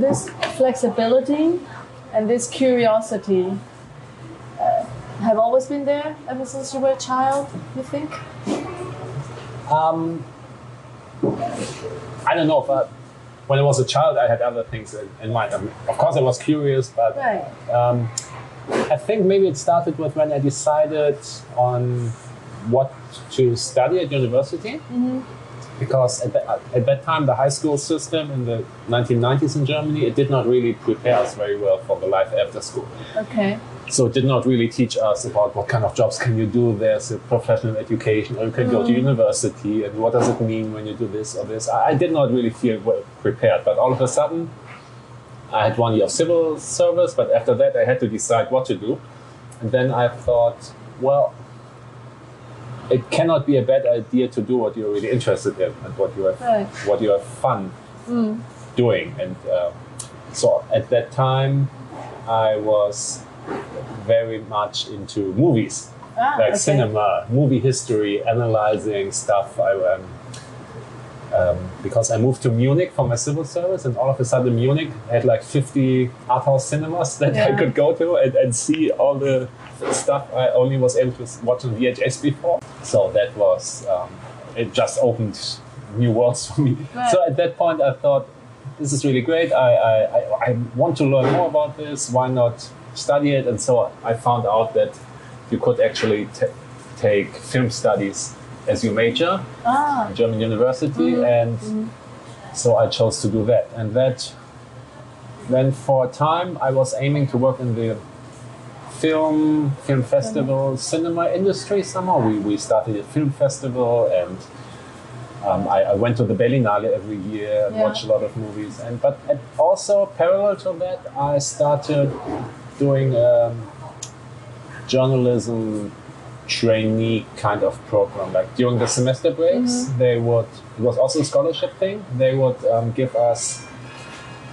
this flexibility and this curiosity uh, have always been there ever since you were a child. You think? Um, I don't know if I, when I was a child, I had other things in, in mind. I mean, of course, I was curious, but Right. um, I think maybe it started with when I decided on what to study at university. Because at, that at that time, the high school system in the 1990s in Germany, it did not really prepare us very well for the life after school. Okay. So it did not really teach us about what kind of jobs can you do. There's a professional education, or you can go to mm. university, and what does it mean when you do this or this. I, I did not really feel well prepared, but all of a sudden, I had one year of civil service, but after that, I had to decide what to do. And then I thought, well, it cannot be a bad idea to do what you're really interested in and what you have, Right. what you have fun doing. And um, so at that time, I was very much into movies, Ah, like okay. cinema, movie history, analyzing stuff. I um, um, because I moved to Munich for my civil service, and all of a sudden Munich had like 50 art house cinemas that I could go to and, and see all the stuff I only was able to watch on VHS before. So that was um, it. Just opened new worlds for me. Right. So at that point, I thought this is really great. I, I, I, I want to learn more about this. Why not study it? And so I found out that you could actually t- take film studies as your major Ah. German university, and so I chose to do that. And that then for a time I was aiming to work in the film, film festival, cinema industry somehow. We, we started a film festival and um, I, I went to the Berlinale every year and Yeah. watched a lot of movies. And but at, also parallel to that, I started doing um, journalism trainee kind of program. Like during the semester breaks, they would. It was also a scholarship thing. They would um, give us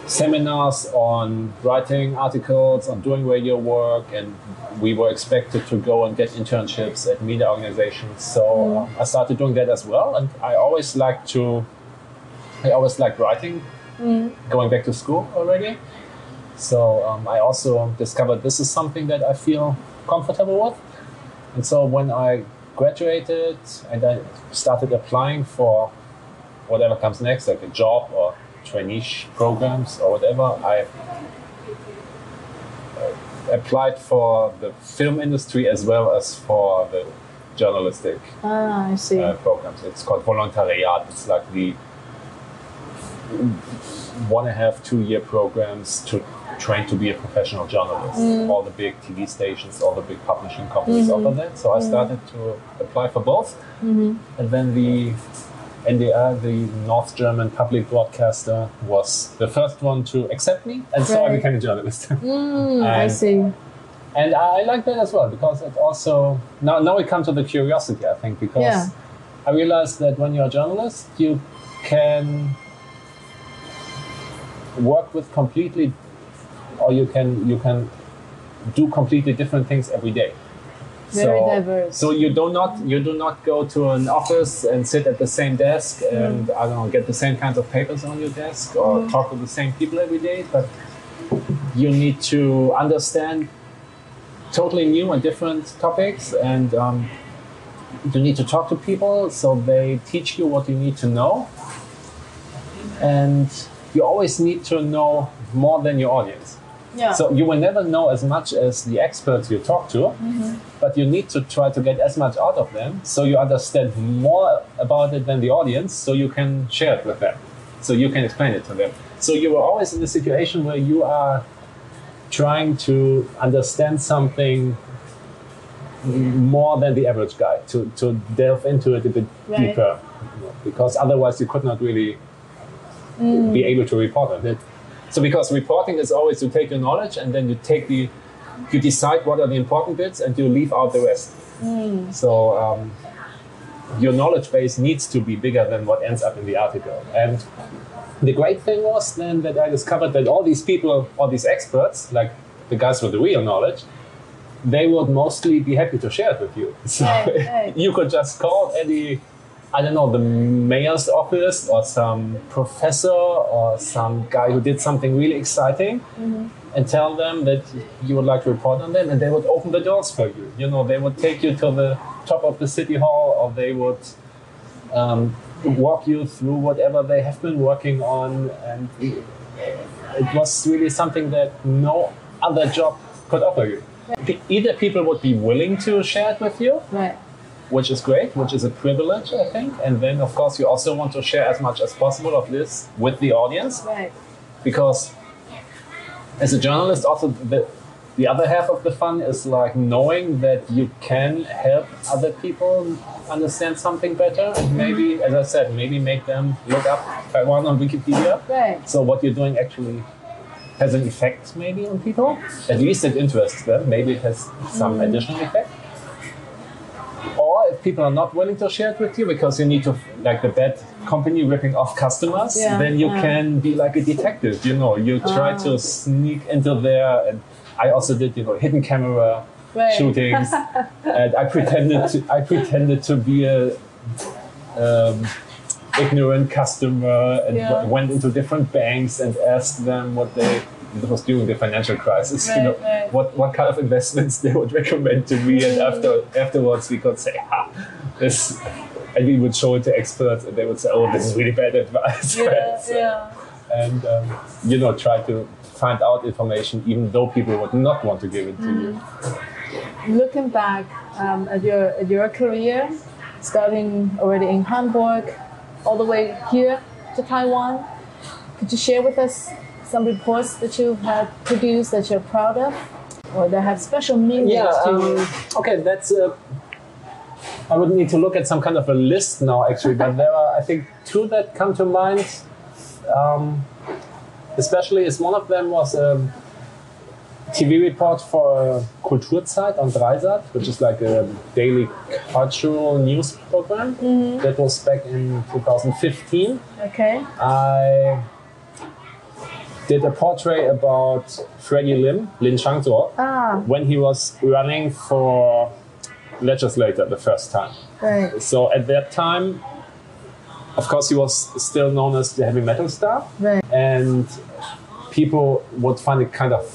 seminars on writing articles, on doing radio work, and we were expected to go and get internships at media organizations. So uh, I started doing that as well, and I always liked to. I always liked writing, going back to school already. So um, I also discovered this is something that I feel comfortable with. And so when I graduated and I started applying for whatever comes next, like a job or trainee programs or whatever, I applied for the film industry as well as for the journalistic Ah, I see. uh, programs. It's called volontariat. It's like the one and a half, two year programs to train to be a professional journalist. All the big TV stations, all the big publishing companies offer that. So I started to apply for both. And then the NDR, the North German public broadcaster, was the first one to accept me. And so I became a journalist. Mm, I see. And I I like that as well because it also now now we come to the curiosity I think because Yeah. I realized that when you're a journalist you can work with completely or you can you can do completely different things every day. Very diverse. So you do not you do not go to an office and sit at the same desk and I don't know get the same kinds of papers on your desk or talk to the same people every day, but you need to understand totally new and different topics and um, you need to talk to people so they teach you what you need to know. And you always need to know more than your audience Yeah. so you will never know as much as the experts you talk to, mm-hmm. but you need to try to get as much out of them so you understand more about it than the audience so you can share it with them. So you can explain it to them. So you are always in a situation where you are trying to understand something more than the average guy, to, to delve into it a bit Right. deeper. Because otherwise you could not really mm. be able to report on it. So because reporting is always to take your knowledge and then you take the you decide what are the important bits and you leave out the rest. So um, your knowledge base needs to be bigger than what ends up in the article. And the great thing was then that I discovered that all these people, all these experts, like the guys with the real knowledge, they would mostly be happy to share it with you. So Right, right. you could just call any I don't know, the mayor's office or some professor or some guy who did something really exciting and tell them that you would like to report on them and they would open the doors for you. You know, they would take you to the top of the city hall or they would um, walk you through whatever they have been working on and it was really something that no other job could offer you. Either people would be willing to share it with you, Right. Which is great, which is a privilege, I think. And then, of course, you also want to share as much as possible of this with the audience Right. because, as a journalist, also the, the other half of the fun is like knowing that you can help other people understand something better and mm-hmm. maybe, as I said, maybe make them look up Taiwan on Wikipedia. Right. So what you're doing actually has an effect maybe on people. At least it interests them. Maybe it has some mm-hmm. additional effect. People are not willing to share it with you because you need to, like the bad company ripping off customers, Yeah, then you yeah. can be like a detective. You know, you try Ah. to sneak into there. And I also did, you know, hidden camera Right. shootings, and I pretended to I pretended to be a um, ignorant customer and Yeah. went into different banks and asked them what they. This was during the financial crisis. you know right. what what kind of investments they would recommend to me, and after afterwards we could say, "Ha, this," and we would show it to experts, and they would say, "Oh, this is really bad advice." Yeah. So- Yeah. and um, you know try to find out information even though people would not want to give it to you. Looking back um, at your at your career, starting already in Hamburg, all the way here to Taiwan, could you share with us some reports that you have produced that you're proud of, or that have special meaning Yeah. to Um, you? okay, that's. Uh, I would need to look at some kind of a list now, actually, but there are, I think, two that come to mind. Um, especially, is one of them was a TV report for Kulturzeit on 3sat, which is like a daily cultural news program. That was back in 2015. Okay. I did a portrait about Freddy Lim, Lin Changzuo, Ah, when he was running for legislator the first time. right. So at that time, of course, he was still known as the heavy metal star, Right. and people would find it kind of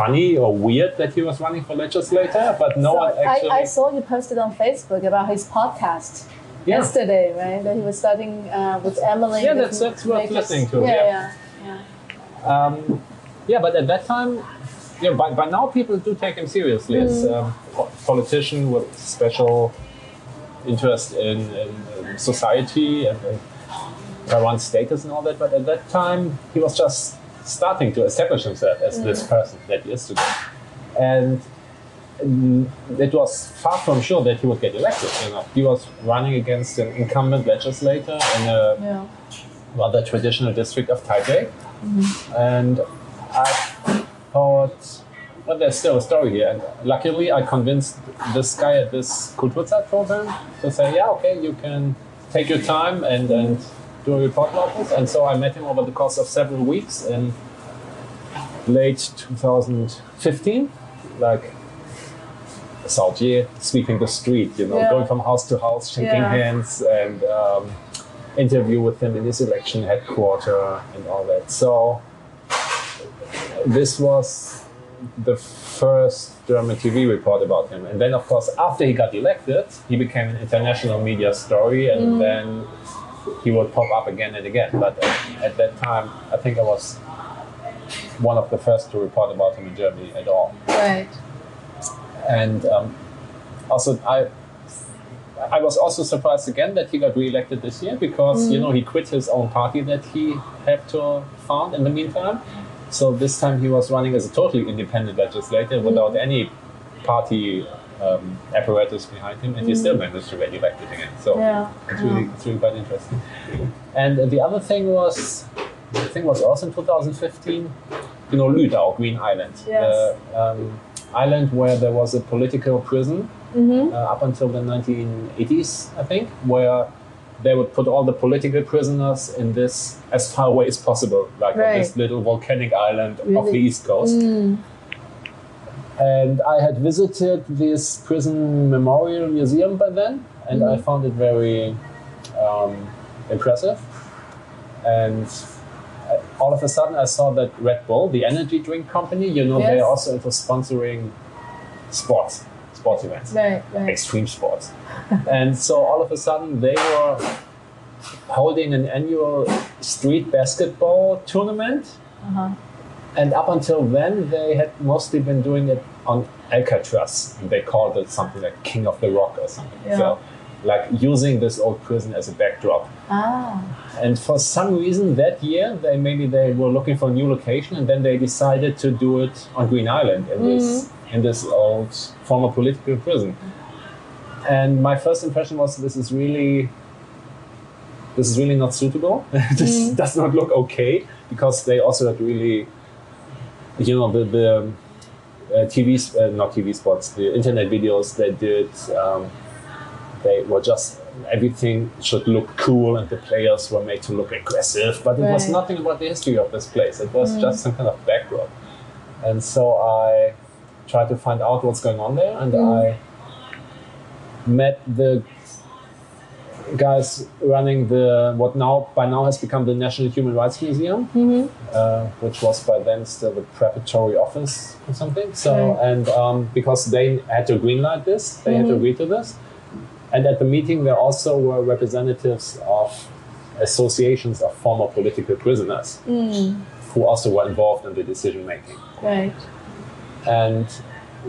funny or weird that he was running for legislator, but no So one actually. I, I saw you posted on Facebook about his podcast Yeah. yesterday, right? That he was starting uh, with Emily. Yeah, that's- that's worth listening to, Yeah, yeah. yeah, yeah. Um, yeah, but at that time, yeah, by, by now people do take him seriously as Mm. a politician with special interest in, in, in society and, and Taiwan's status and all that. But at that time, he was just starting to establish himself as Mm. this person that he is today. And mm, it was far from sure that he would get elected. You know, he was running against an incumbent legislator in a yeah. rather traditional district of Taipei. And I thought, well, there's still a story here. And luckily, I convinced this guy at this Kulturzeit program to say, yeah, okay, you can take your time and, and do a report about this. And so I met him over the course of several weeks in late 2015, like Saojie sweeping the street, you know, Yeah. going from house to house, shaking Yeah. hands, and um, interview with him in his election headquarter and all that. So this was the first German TV report about him. And then, of course, after he got elected, he became an international media story, and then he would pop up again and again. But at, at that time, I think I was one of the first to report about him in Germany at all Right. and um, also I I was also surprised again that he got re-elected this year because you know he quit his own party that he had to found in the meantime. So this time he was running as a totally independent legislator without any party um, apparatus behind him, and he still managed to get elected again. So Yeah. it's really it's really quite interesting. And the other thing was, I think was also in 2015, you know, Lüdao, Green Island, Yes. the um, island where there was a political prison Mm-hmm. uh, up until the 1980s, I think, where they would put all the political prisoners in this as far away as possible, like on this little volcanic island off the east coast. Mm. And I had visited this prison memorial museum by then, and I Mhm. found it very um, impressive. And all of a sudden, I saw that Red Bull, the energy drink company, you know, Yes. they're also into sponsoring sports, sports events Right, right. extreme sports. and so all of a sudden they were holding an annual street basketball tournament. Uh-huh. And up until then, they had mostly been doing it on Alcatraz. And they called it something like King of the Rock or something. Yeah. So, like using this old prison as a backdrop. Ah, And for some reason that year, they maybe they were looking for a new location, and then they decided to do it on Green Island in this in this old former political prison. And my first impression was this is really this is really not suitable. this does not look okay because they also had really, you know, the the uh, TV uh, not TV spots, the internet videos they did. Um, they were just everything should look cool and the players were made to look aggressive but it was nothing about the history of this place it was just some kind of backdrop and so i tried to find out what's going on there and i met the guys running the what now by now has become the national human rights museum uh, which was by then still the preparatory office or something. So, and um, because they had to greenlight this, they had to agree to this. And at the meeting, there also were representatives of associations of former political prisoners who also were involved in the decision making. right. And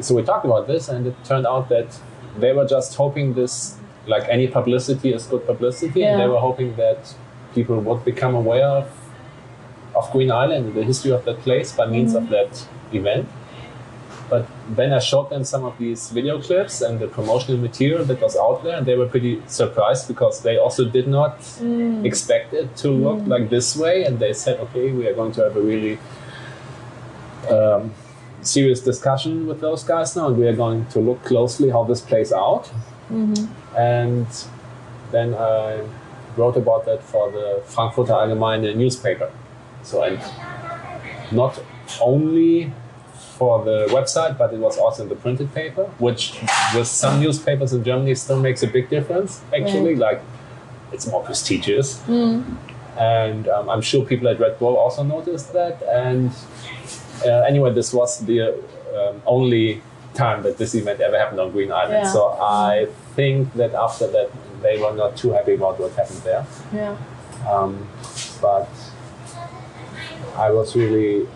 so we talked about this, and it turned out that they were just hoping this, like any publicity is good publicity, and they were hoping that people would become aware of, of Green Island and the history of that place by means of mm-hmm. that event. But then I showed them some of these video clips and the promotional material that was out there, and they were pretty surprised because they also did not mm. expect it to look mm. like this way. And they said, okay, we are going to have a really um, serious discussion with those guys now, and we are going to look closely how this plays out. And then I wrote about that for the Frankfurter Allgemeine newspaper. So, and not only for the website, but it was also in the printed paper, which with some newspapers in Germany still makes a big difference, actually. Like, it's more prestigious. And um, I'm sure people at Red Bull also noticed that. And anyway, this was the um, only time that this event ever happened on Green Island. Yeah. So I think that after that, they were not too happy about what happened there. Yeah. Um, but I was really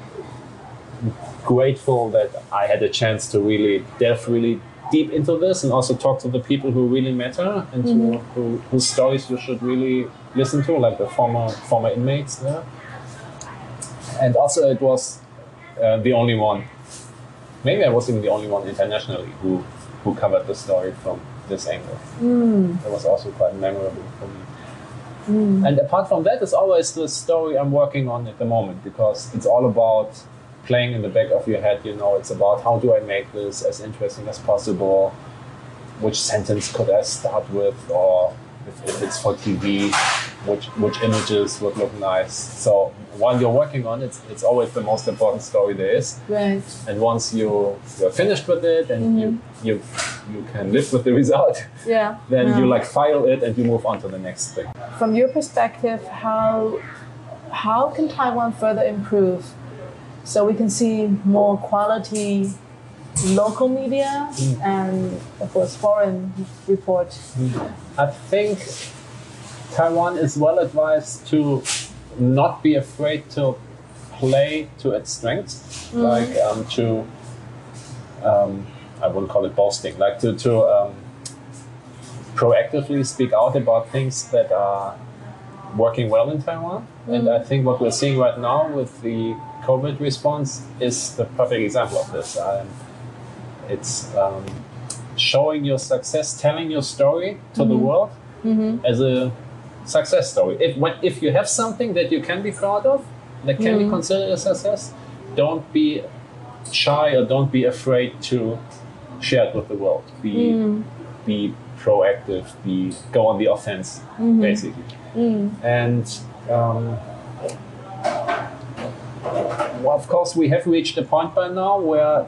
grateful that I had a chance to really delve really deep into this and also talk to the people who really matter and to, who, whose stories you should really listen to, like the former former inmates there. And also, it was uh, the only one. Maybe I was even the only one internationally who who covered the story from this angle. It was also quite memorable for me. And apart from that, it's always the story I'm working on at the moment because it's all about playing in the back of your head. You know, it's about how do I make this as interesting as possible? Which sentence could I start with, or if, if it's for TV, which which images would look nice? So while you're working on it, it's, always the most important story there is. Right. And once you you're finished with it and you mm-hmm. you you can live with the result, Yeah. then yeah. you like file it and you move on to the next thing. From your perspective, how how can Taiwan further improve so we can see more quality local media mm. and of course foreign report? Mm. I think Taiwan is well advised to not be afraid to play to its strengths, like um, to um, I wouldn't call it boasting, like to to um, proactively speak out about things that are working well in Taiwan. And I think what we're seeing right now with the COVID response is the perfect example of this. Um, it's um, showing your success, telling your story to the world as a success story. If when, if you have something that you can be proud of, that can be hmm. considered a success, don't be shy or don't be afraid to share it with the world. Be hmm. be proactive. Be go on the offense, hmm. basically. And um, well, of course, we have reached a point by now where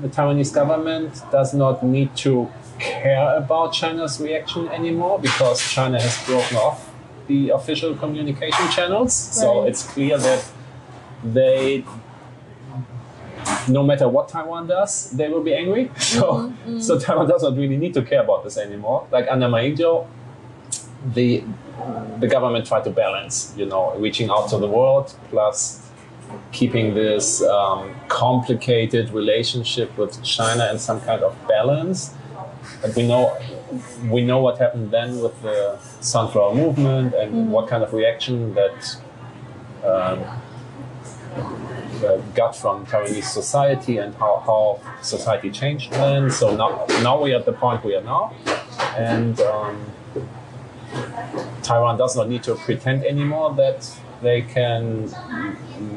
the Taiwanese government does not need to care about China's reaction anymore because China has broken off the official communication channels. So it's clear that they, no matter what Taiwan does, they will be angry. So, so Taiwan does not really need to care about this anymore. Like under Ma Ying-jeou, the the government tried to balance, you know, reaching out to the world plus keeping this um, complicated relationship with China in some kind of balance. But we know we know what happened then with the sunflower movement and what kind of reaction that um, uh, got from Taiwanese society and how, how society changed then. So now now we are at the point we are now, and. Um, Taiwan does not need to pretend anymore that they can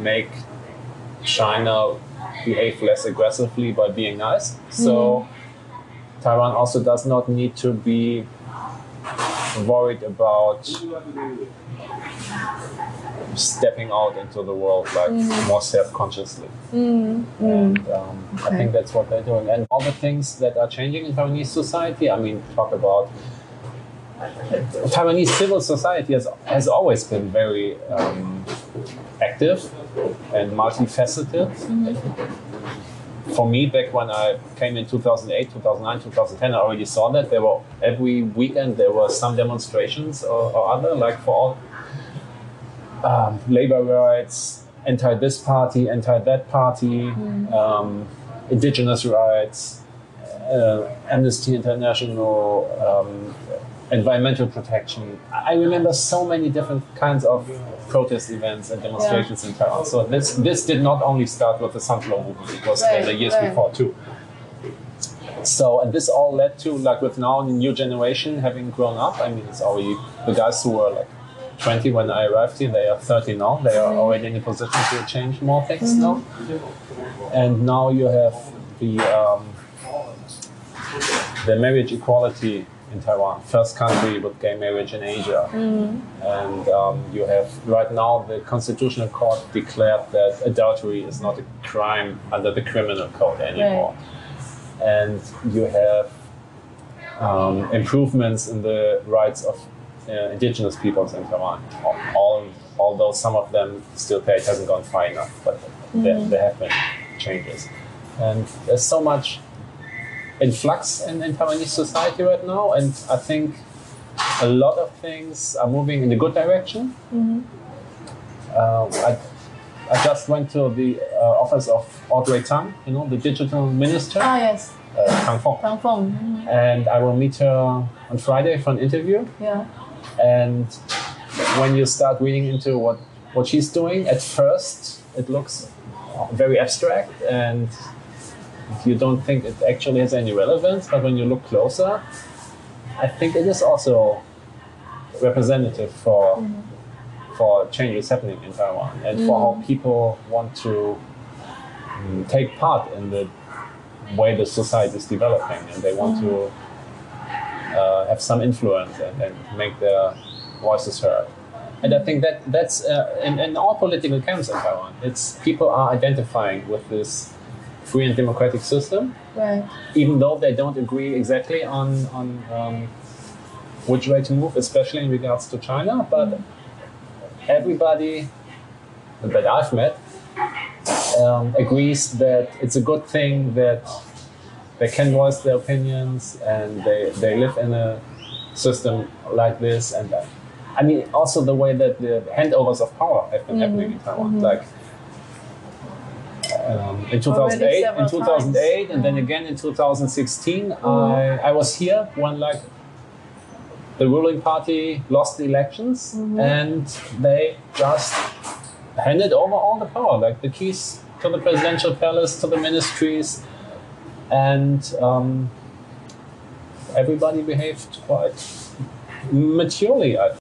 make China behave less aggressively by being nice. So Taiwan also does not need to be worried about stepping out into the world like more self-consciously. And um, I think that's what they're doing. And all the things that are changing in Taiwanese society, I mean, talk about Taiwanese civil society has, has always been very um, active and multifaceted. For me, back when I came in 2008, 2009, 2010, I already saw that there were every weekend there were some demonstrations or, or other, like for all um, labor rights, anti this party, anti that party, um, indigenous rights, uh, Amnesty International, um, environmental protection. I remember so many different kinds of protest events and demonstrations in Taiwan. So this this did not only start with the sunflower movement; it was Right, the years right. before too. So and this all led to like with now the new generation having grown up. I mean, it's already the guys who were like 20 when I arrived here. They are 30 now. They are already in a position to change more things now. And now you have the um, the marriage equality in Taiwan, first country with gay marriage in Asia. And um, you have right now the Constitutional Court declared that adultery is not a crime under the criminal code anymore. And you have um, improvements in the rights of uh, indigenous peoples in Taiwan. All, although some of them still say it hasn't gone far enough, but there, there have been changes. And there's so much influx in, in Taiwanese society right now, and I think a lot of things are moving in a good direction. Um, I, I just went to the uh, office of Audrey Tang, you know, the digital minister, Ah, yes. uh, Tang Fong, Tang Feng. Mhm. and I will meet her on Friday for an interview. Yeah. And when you start reading into what, what she's doing, at first it looks very abstract and you don't think it actually has any relevance. But when you look closer, I think it is also representative for for changes happening in Taiwan and for how people want to mm, take part in the way the society is developing, and they want to uh, have some influence and, and make their voices heard. And I think that that's uh, in, in all political camps in Taiwan. It's people are identifying with this free and democratic system, Right. even though they don't agree exactly on on um, which way to move, especially in regards to China. But everybody that I've met um, agrees that it's a good thing that they can voice their opinions and they, they live in a system like this and that. I mean, also the way that the handovers of power have been happening in Taiwan. Like um, in 2008, in 2008, times. and then again in 2016, I, I was here when like the ruling party lost the elections and they just handed over all the power, like the keys to the presidential palace, to the ministries, and um, everybody behaved quite maturely. I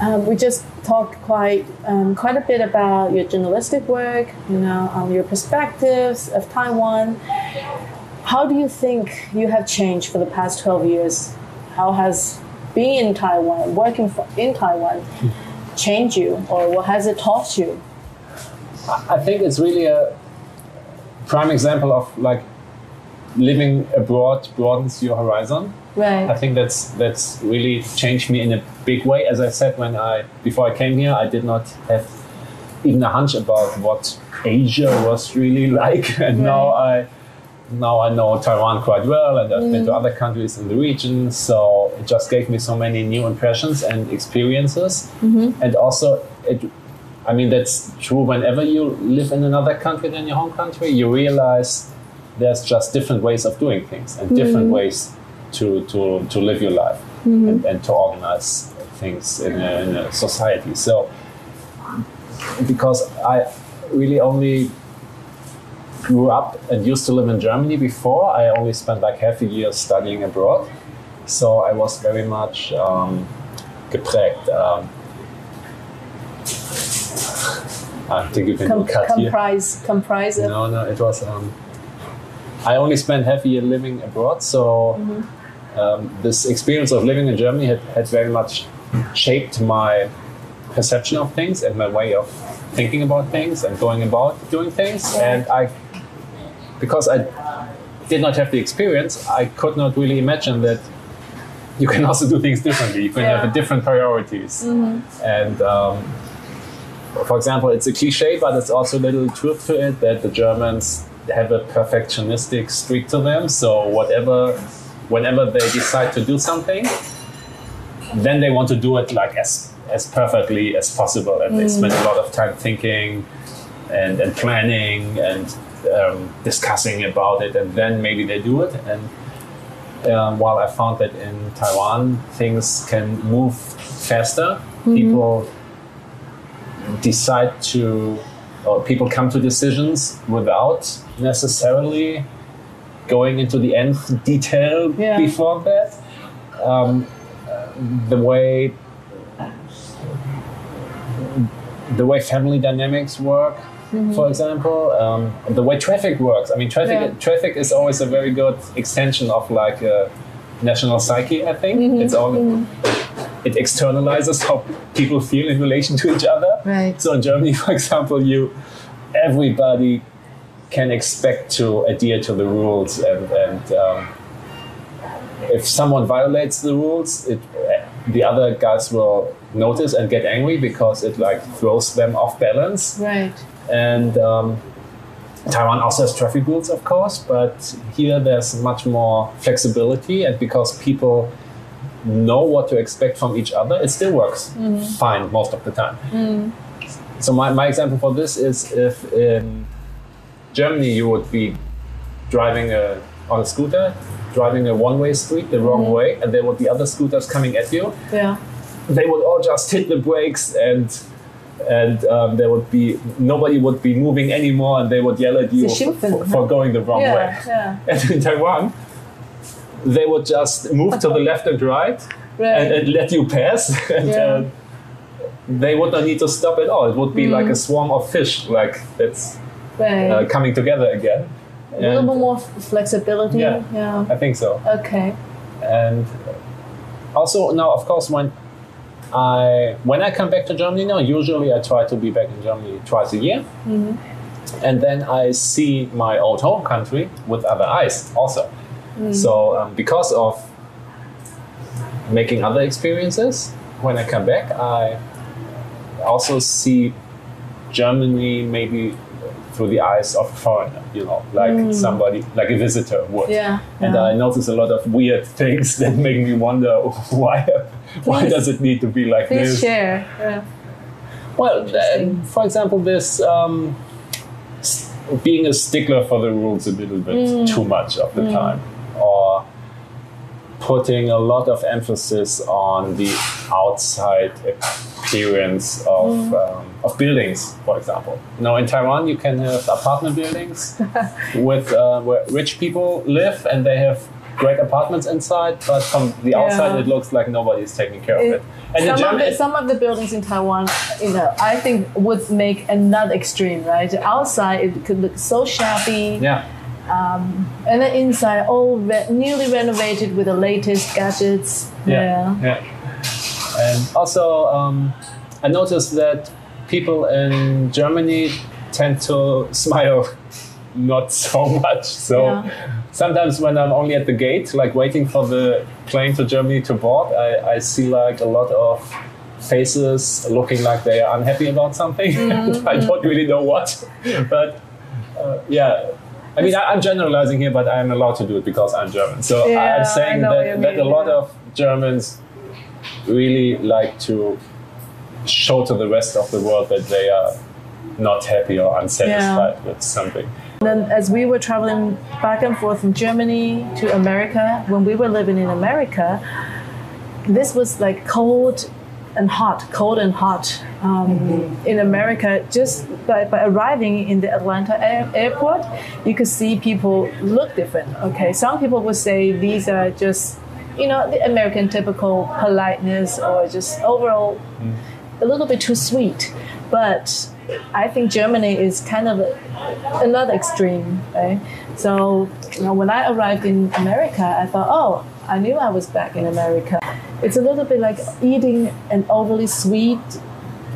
Um, we just talked quite um, quite a bit about your journalistic work, you know, um, your perspectives of Taiwan. How do you think you have changed for the past twelve years? How has being in Taiwan, working for, in Taiwan, changed you, or what has it taught you? I think it's really a prime example of like living abroad broadens your horizon. I think that's that's really changed me in a big way. As I said, when I before I came here, I did not have even a hunch about what Asia was really like, and now I now I know Taiwan quite well, and I've been to mm. other countries in the region. So it just gave me so many new impressions and experiences, mm-hmm. and also it. I mean that's true. Whenever you live in another country than your home country, you realize there's just different ways of doing things and different mm. ways to, to, to live your life and, and to organize things in a, in a society. So, because I really only grew up and used to live in Germany before, I only spent like half a year studying abroad. So I was very much um, geprägt. Um, I think you can Com- cut here. comprise comprise No, no, it was. Um, I only spent half a year living abroad, so um, this experience of living in Germany had, had very much shaped my perception of things and my way of thinking about things and going about doing things. And I, because I did not have the experience, I could not really imagine that you can also do things differently. You can Yeah. have different priorities. And um, for example, it's a cliche, but it's also a little truth to it that the Germans have a perfectionistic streak to them. So whatever, whenever they decide to do something, then they want to do it like as as perfectly as possible, and they spend a lot of time thinking and, and planning and um, discussing about it, and then maybe they do it. And um, while I found that in Taiwan things can move faster, people decide to, or people come to decisions without necessarily going into the nth detail Yeah. before that. Um, the way the way family dynamics work, for example, um, the way traffic works. I mean, traffic Yeah. traffic is always a very good extension of like a national psyche. I think it's all it externalizes how people feel in relation to each other. Right. So in Germany, for example, you everybody can expect to adhere to the rules, and, and um, if someone violates the rules, it, the other guys will notice and get angry because it like throws them off balance. right. And um, Taiwan also has traffic rules, of course, but here there's much more flexibility, and because people know what to expect from each other, it still works fine most of the time. So my, my example for this is if in Germany you would be driving a, on a scooter, driving a one-way street the wrong way, and there would be other scooters coming at you Yeah. they would all just hit the brakes and and um, there would be nobody would be moving anymore and they would yell at you for, for, for going the wrong way Yeah. Yeah. and in taiwan they would just move to the left and right Right. and, and let you pass and Yeah. uh, they would not need to stop at all it would be like a swarm of fish like that's right. uh, coming together again a little bit more flexibility. Yeah. Yeah. i think so Okay. and also now of course when I when I come back to Germany now usually I try to be back in Germany twice a year and then I see my old home country with other eyes also so um, because of making other experiences when I come back I also see Germany maybe through the eyes of a foreigner you know like somebody like a visitor would Yeah. and yeah. I notice a lot of weird things that make me wonder why why does it need to be like Please this? share. Yeah. Well, uh, for example, this um, being a stickler for the rules a little bit Mm. too much of the time, or putting a lot of emphasis on the outside appearance of Mm. um, of buildings, for example. Now in Taiwan, you can have apartment buildings with uh, where rich people live, and they have great apartments inside, but from the outside, Yeah. it looks like nobody is taking care of It- it. And some, of the, some of the buildings in Taiwan, you know, I think would make another extreme, right? Outside it could look so shabby, yeah. and the inside all re- newly renovated with the latest gadgets. Yeah. yeah. And also, um, I noticed that people in Germany tend to smile not so much. So Yeah. sometimes when I'm only at the gate, like waiting for the plane to Germany to board, I, I see like a lot of faces looking like they are unhappy about something. Mm-hmm. I don't really know what, but uh, yeah. I mean, I, I'm generalizing here, but I'm allowed to do it because I'm German. So Yeah, I'm saying that, that a lot yeah. of Germans really like to show to the rest of the world that they are not happy or unsatisfied with something. And Then, as we were traveling back and forth from Germany to America, when we were living in America, this was like cold and hot, cold and hot um, in America. Just by, by arriving in the Atlanta air, airport, you could see people look different. Okay, some people would say these are just, you know, the American typical politeness or just overall a little bit too sweet. But I think Germany is kind of another extreme, right? So you know, when I arrived in America, I thought, oh, I knew I was back in America. It's a little bit like eating an overly sweet,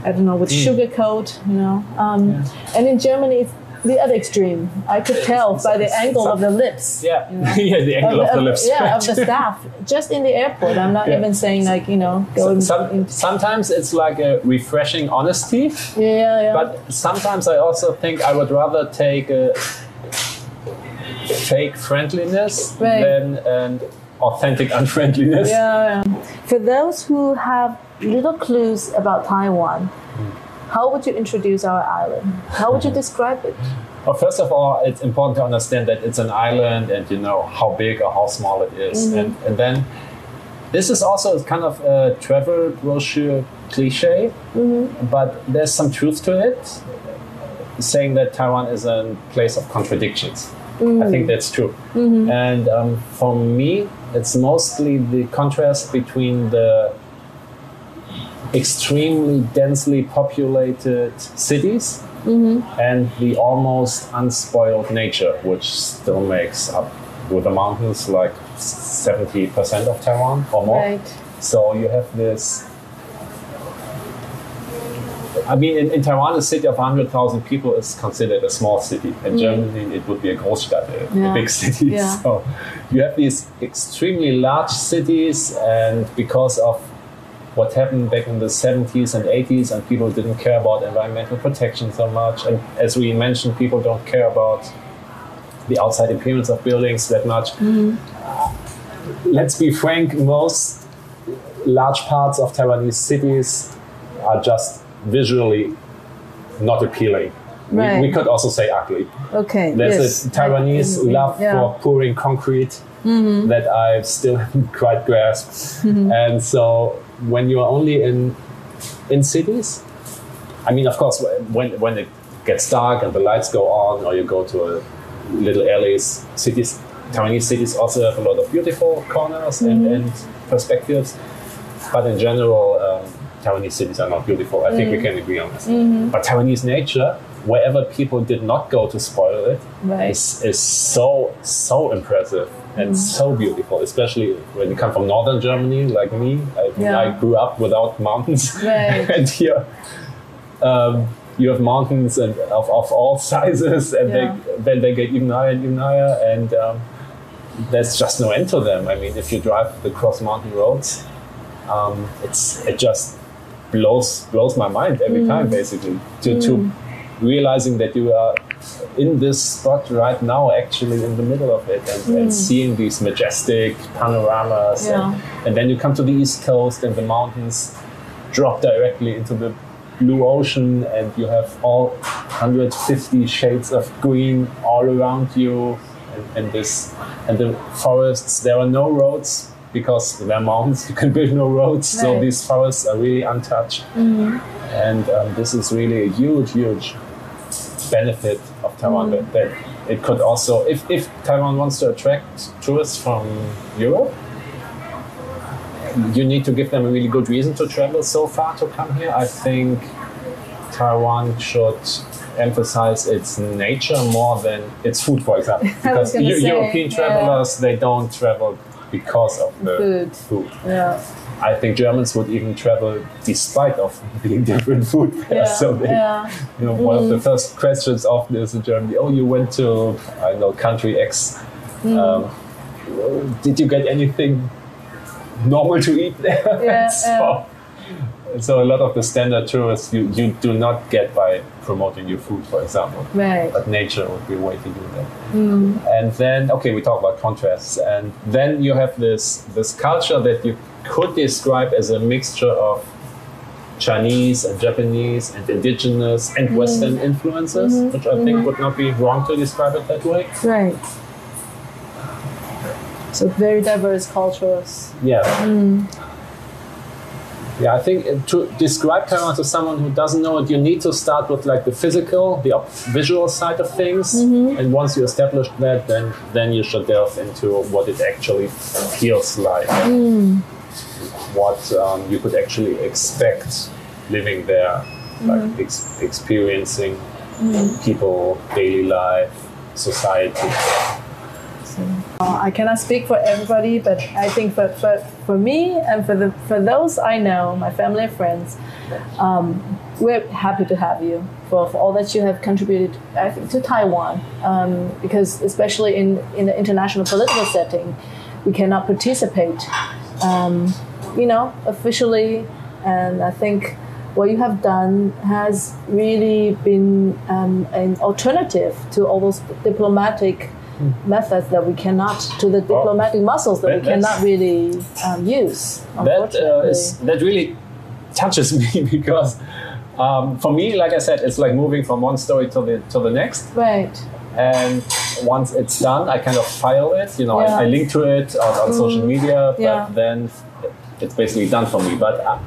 I don't know, with sugar coat, you know. Um, And in Germany, it's the other extreme. I could tell by the angle of the lips. Yeah, you know. yeah, the angle of, the lips. Yeah, of the staff. Just in the airport. I'm not Yeah. even saying like, you know, going Some, sometimes it's like a refreshing honesty, yeah, yeah. but sometimes I also think I would rather take a fake friendliness Right. than an authentic unfriendliness. Yeah, yeah. For those who have little clues about Taiwan, how would you introduce our island? How would you hmm. describe it? Well, first of all, it's important to understand that it's an island and you know how big or how small it is. Mm-hmm. And, and then this is also kind of a travel brochure cliche, mm-hmm. but there's some truth to it, saying that Taiwan is a place of contradictions. I think mm-hmm. that's true. And um, for me, it's mostly the contrast between the extremely densely populated cities and the almost unspoiled nature, which still makes up with the mountains like 70% of Taiwan or more. Right. So you have this. I mean, in, in Taiwan, a city of 100,000 people is considered a small city. In Germany, it would be a Großstadt, a, a Mm. Big city. Yeah. So you have these extremely large cities, and because of what happened back in the 70s and 80s, and people didn't care about environmental protection so much, and as we mentioned, people don't care about the outside appearance of buildings that much. Let's be frank, most large parts of Taiwanese cities are just visually not appealing. We, Right. we could also say ugly. Okay. There's yes. a Taiwanese I- love yeah. for pouring concrete Mm-hmm. that I still haven't quite grasped. And so when you're only in in cities, I mean, of course, when when it gets dark and the lights go on, or you go to a little alleys, cities, Taiwanese cities also have a lot of beautiful corners and, mm-hmm. and perspectives. But in general, um, Taiwanese cities are not beautiful. I think we mm-hmm. can agree on this. Mm-hmm. But Taiwanese nature, wherever people did not go to spoil it, Right. is, is so so impressive and so beautiful, especially when you come from northern Germany, like me. I, Yeah. I grew up without mountains, Right. and here um, you have mountains and of, of all sizes, and Yeah. they then they get even higher and even higher, and um, there's just no end to them. I mean, if you drive the cross mountain roads, um, it's it just blows blows my mind every Mm. time, basically. To, to realizing that you are in this spot right now, actually in the middle of it, and, and seeing these majestic panoramas, Mm. Yeah. and, and then you come to the east coast, and the mountains drop directly into the blue ocean, and you have all 150 shades of green all around you, and, and this and the forests. There are no roads because they're mountains. You can build no roads, so these forests are really untouched. And um, this is really a huge, huge benefit of Taiwan that, that it could also, if, if Taiwan wants to attract tourists from Europe, you need to give them a really good reason to travel so far to come here. I think Taiwan should emphasize its nature more than its food, for example. Because gonna say, European yeah. travelers, they don't travel because of the Food. food. Yeah. I think Germans would even travel despite of being different food there. Yeah, So they, yeah. you know, one of the mm. first questions often is in Germany, oh, you went to, I know, country X. Mm. Um, did you get anything normal to eat there? Yeah, so, so a lot of the standard tourists you, you do not get by promoting your food, for example. Right. But nature would be a way to do that. Mm. And then, okay, we talk about contrasts, and then you have this this culture that you could describe as a mixture of Chinese and Japanese and indigenous and mm-hmm. Western influences, mm-hmm. which I think mm-hmm. would not be wrong to describe it that way. Right. So very diverse cultures. Yeah. Mm. Yeah, I think to describe Taiwan to someone who doesn't know it, you need to start with like the physical, the op- visual side of things, and once you establish that, then then you should delve into what it actually feels like, mm. What um, you could actually expect living there, like ex- experiencing people, daily life, society. Uh, I cannot speak for everybody, but I think for, for, for me and for the for those I know, my family and friends, um, we're happy to have you for, for all that you have contributed I think, to Taiwan. Um, because especially in, in the international political setting, we cannot participate, um, you know, officially. And I think what you have done has really been um, an alternative to all those diplomatic methods that we cannot, to the diplomatic muscles that, that- we cannot really um, use. that uh, is that really touches me because um, for me, like I said, it's like moving from one story to the to the next. right. And once it's done, I kind of file it. You know, Yeah. Mm-hmm. I, I link to it on, on social media, but Yeah. then it's basically done for me. But uh,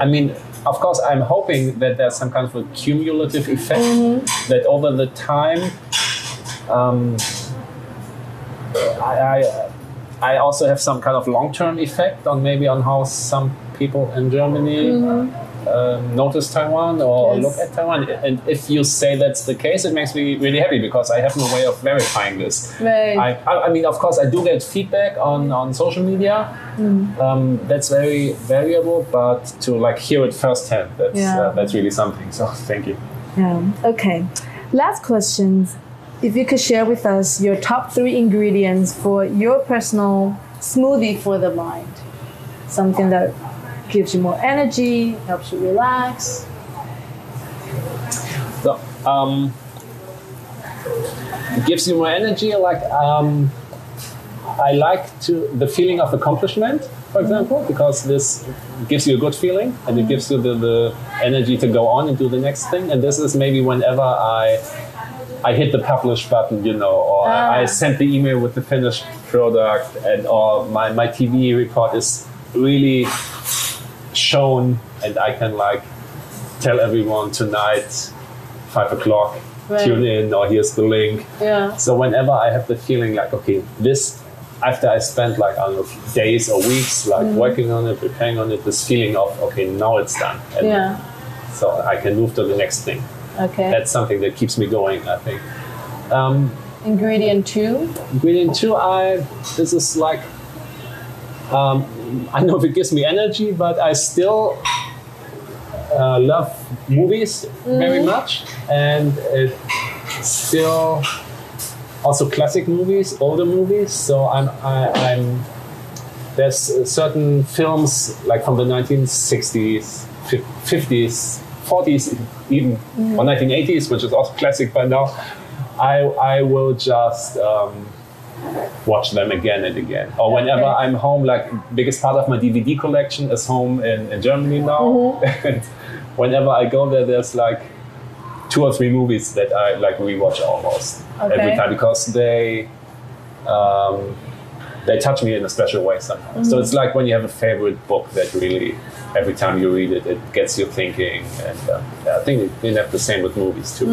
I mean. Of course, I'm hoping that there's some kind of a cumulative effect Mm-hmm. that over the time, um, I, I I also have some kind of long-term effect on maybe on how some people in Germany um, notice Taiwan or. Yes. look at Taiwan. And if you say that's the case, it makes me really happy because I have no way of verifying this. Right. I, I I mean, of course, I do get feedback on, on social media. Mm. Um, that's very variable, but to like hear it firsthand, that's Yeah. uh, that's really something. So thank you. Yeah. Okay. Last questions. If you could share with us your top three ingredients for your personal smoothie for the mind, something that gives you more energy, helps you relax. So, um, gives you more energy. Like um, I like to the feeling of accomplishment, for example, because this gives you a good feeling and it gives you the, the energy to go on and do the next thing. And this is maybe whenever I I hit the publish button, you know, or I, I Ah. sent the email with the finished product, and or my, my TV report is really shown, and I can like tell everyone tonight, five o'clock, Right. tune in, or here's the link. Yeah. So whenever I have the feeling like, okay, this, after I spent like, I don't know, days or weeks like Mm-hmm. working on it, preparing on it, this feeling of, okay, now it's done. And Yeah. So I can move to the next thing. Okay. That's something that keeps me going, I think. Um, Ingredient two. ingredient two, I, this is like, um, I know if it gives me energy, but I still uh, love movies very much, and it still also classic movies, older movies. So I'm I, I'm there's uh, certain films like from the 1960s, 50s, 40s, even or 1980s, which is also classic by now. I I will just um, watch them again and again. Or whenever Okay. I'm home, like biggest part of my DVD collection is home in, in Germany now. and whenever I go there, there's like two or three movies that I like rewatch almost every time because they um, they touch me in a special way somehow. So it's like when you have a favorite book that really every time you read it, it gets you thinking. And uh, I think we have the same with movies too.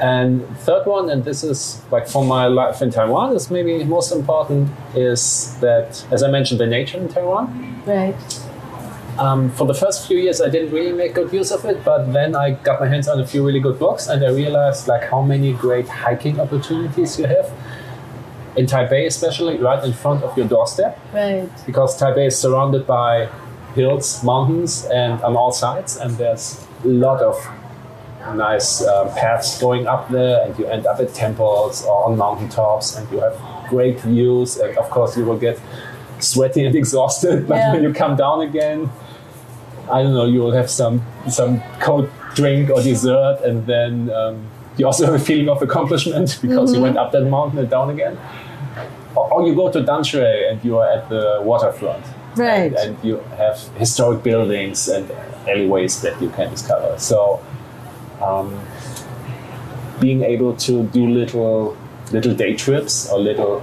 And third one, and this is like for my life in Taiwan, is maybe most important, is that as I mentioned, the nature in Taiwan. Right. Um, for the first few years, I didn't really make good use of it, but then I got my hands on a few really good books, and I realized like how many great hiking opportunities you have. in Taipei, especially right in front of your doorstep, Right. because Taipei is surrounded by hills, mountains, and on all sides, and there's a lot of nice uh, paths going up there, and you end up at temples or on mountaintops, and you have great views, and of course you will get sweaty and exhausted, but Yeah. when you come down again, I don't know, you will have some some cold drink or dessert, and then um, you also have a feeling of accomplishment because you went up that mountain and down again. Or, or you go to Danshui and you are at the waterfront. Right. And, and you have historic buildings and alleyways that you can discover. So, um, being able to do little little day trips or little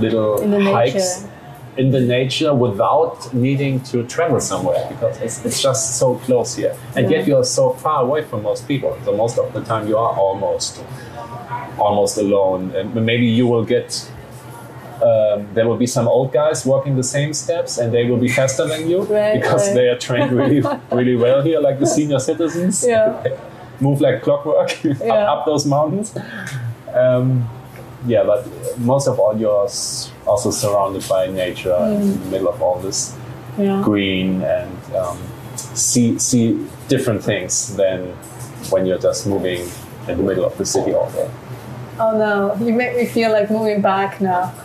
little In hikes nature. in the nature without needing to travel somewhere because it's, it's just so close here and Yeah. yet you're so far away from most people so most of the time you are almost almost alone and maybe you will get um, there will be some old guys walking the same steps and they will be faster than you Right, because right. they are trained really really well here like the senior citizens Yeah. move like clockwork Yeah. up, up those mountains. Um, yeah, but most of all, you're also surrounded by nature Mm. in the middle of all this Yeah. green and um, see see different things than when you're just moving in the middle of the city all day. Oh no, you make me feel like moving back now.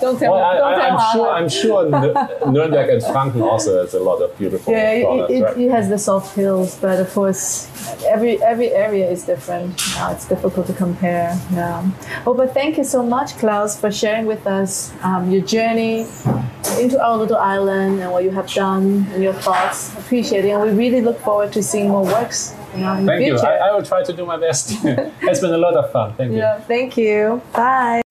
don't tell Well, me. Don't I, tell I'm sure. I'm sure N- Nuremberg and Franken also has a lot of beautiful Yeah, it, it, right? it has the soft hills, but of course, every every area is different. Uh, it's difficult to compare. Yeah. Oh, but thank you so much, Klaus, for sharing with us um, your journey into our little island and what you have done and your thoughts. Appreciate it, and we really look forward to seeing more works. You know, Thank you. I, I will try to do my best. it's been a lot of fun. Thank you. yeah. Thank you. Bye.